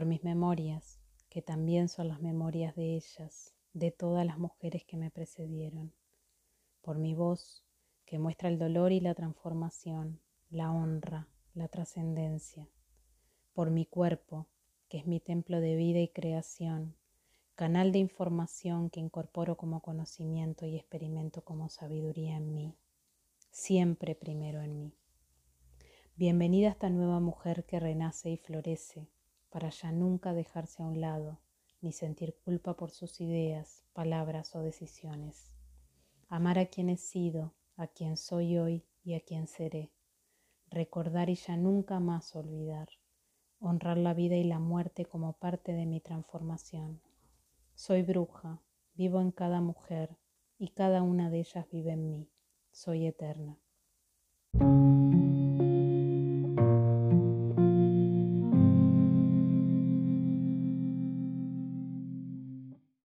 mis memorias, que también son las memorias de ellas, de todas las mujeres que me precedieron, por mi voz, que muestra el dolor y la transformación, la honra, la trascendencia, por mi cuerpo, que es mi templo de vida y creación, canal de información que incorporo como conocimiento y experimento como sabiduría en mí, siempre primero en mí. Bienvenida a esta nueva mujer que renace y florece, para ya nunca dejarse a un lado, ni sentir culpa por sus ideas, palabras o decisiones. Amar a quien he sido, a quien soy hoy y a quien seré. Recordar y ya nunca más olvidar. Honrar la vida y la muerte como parte de mi transformación. Soy bruja, vivo en cada mujer y cada una de ellas vive en mí. Soy eterna.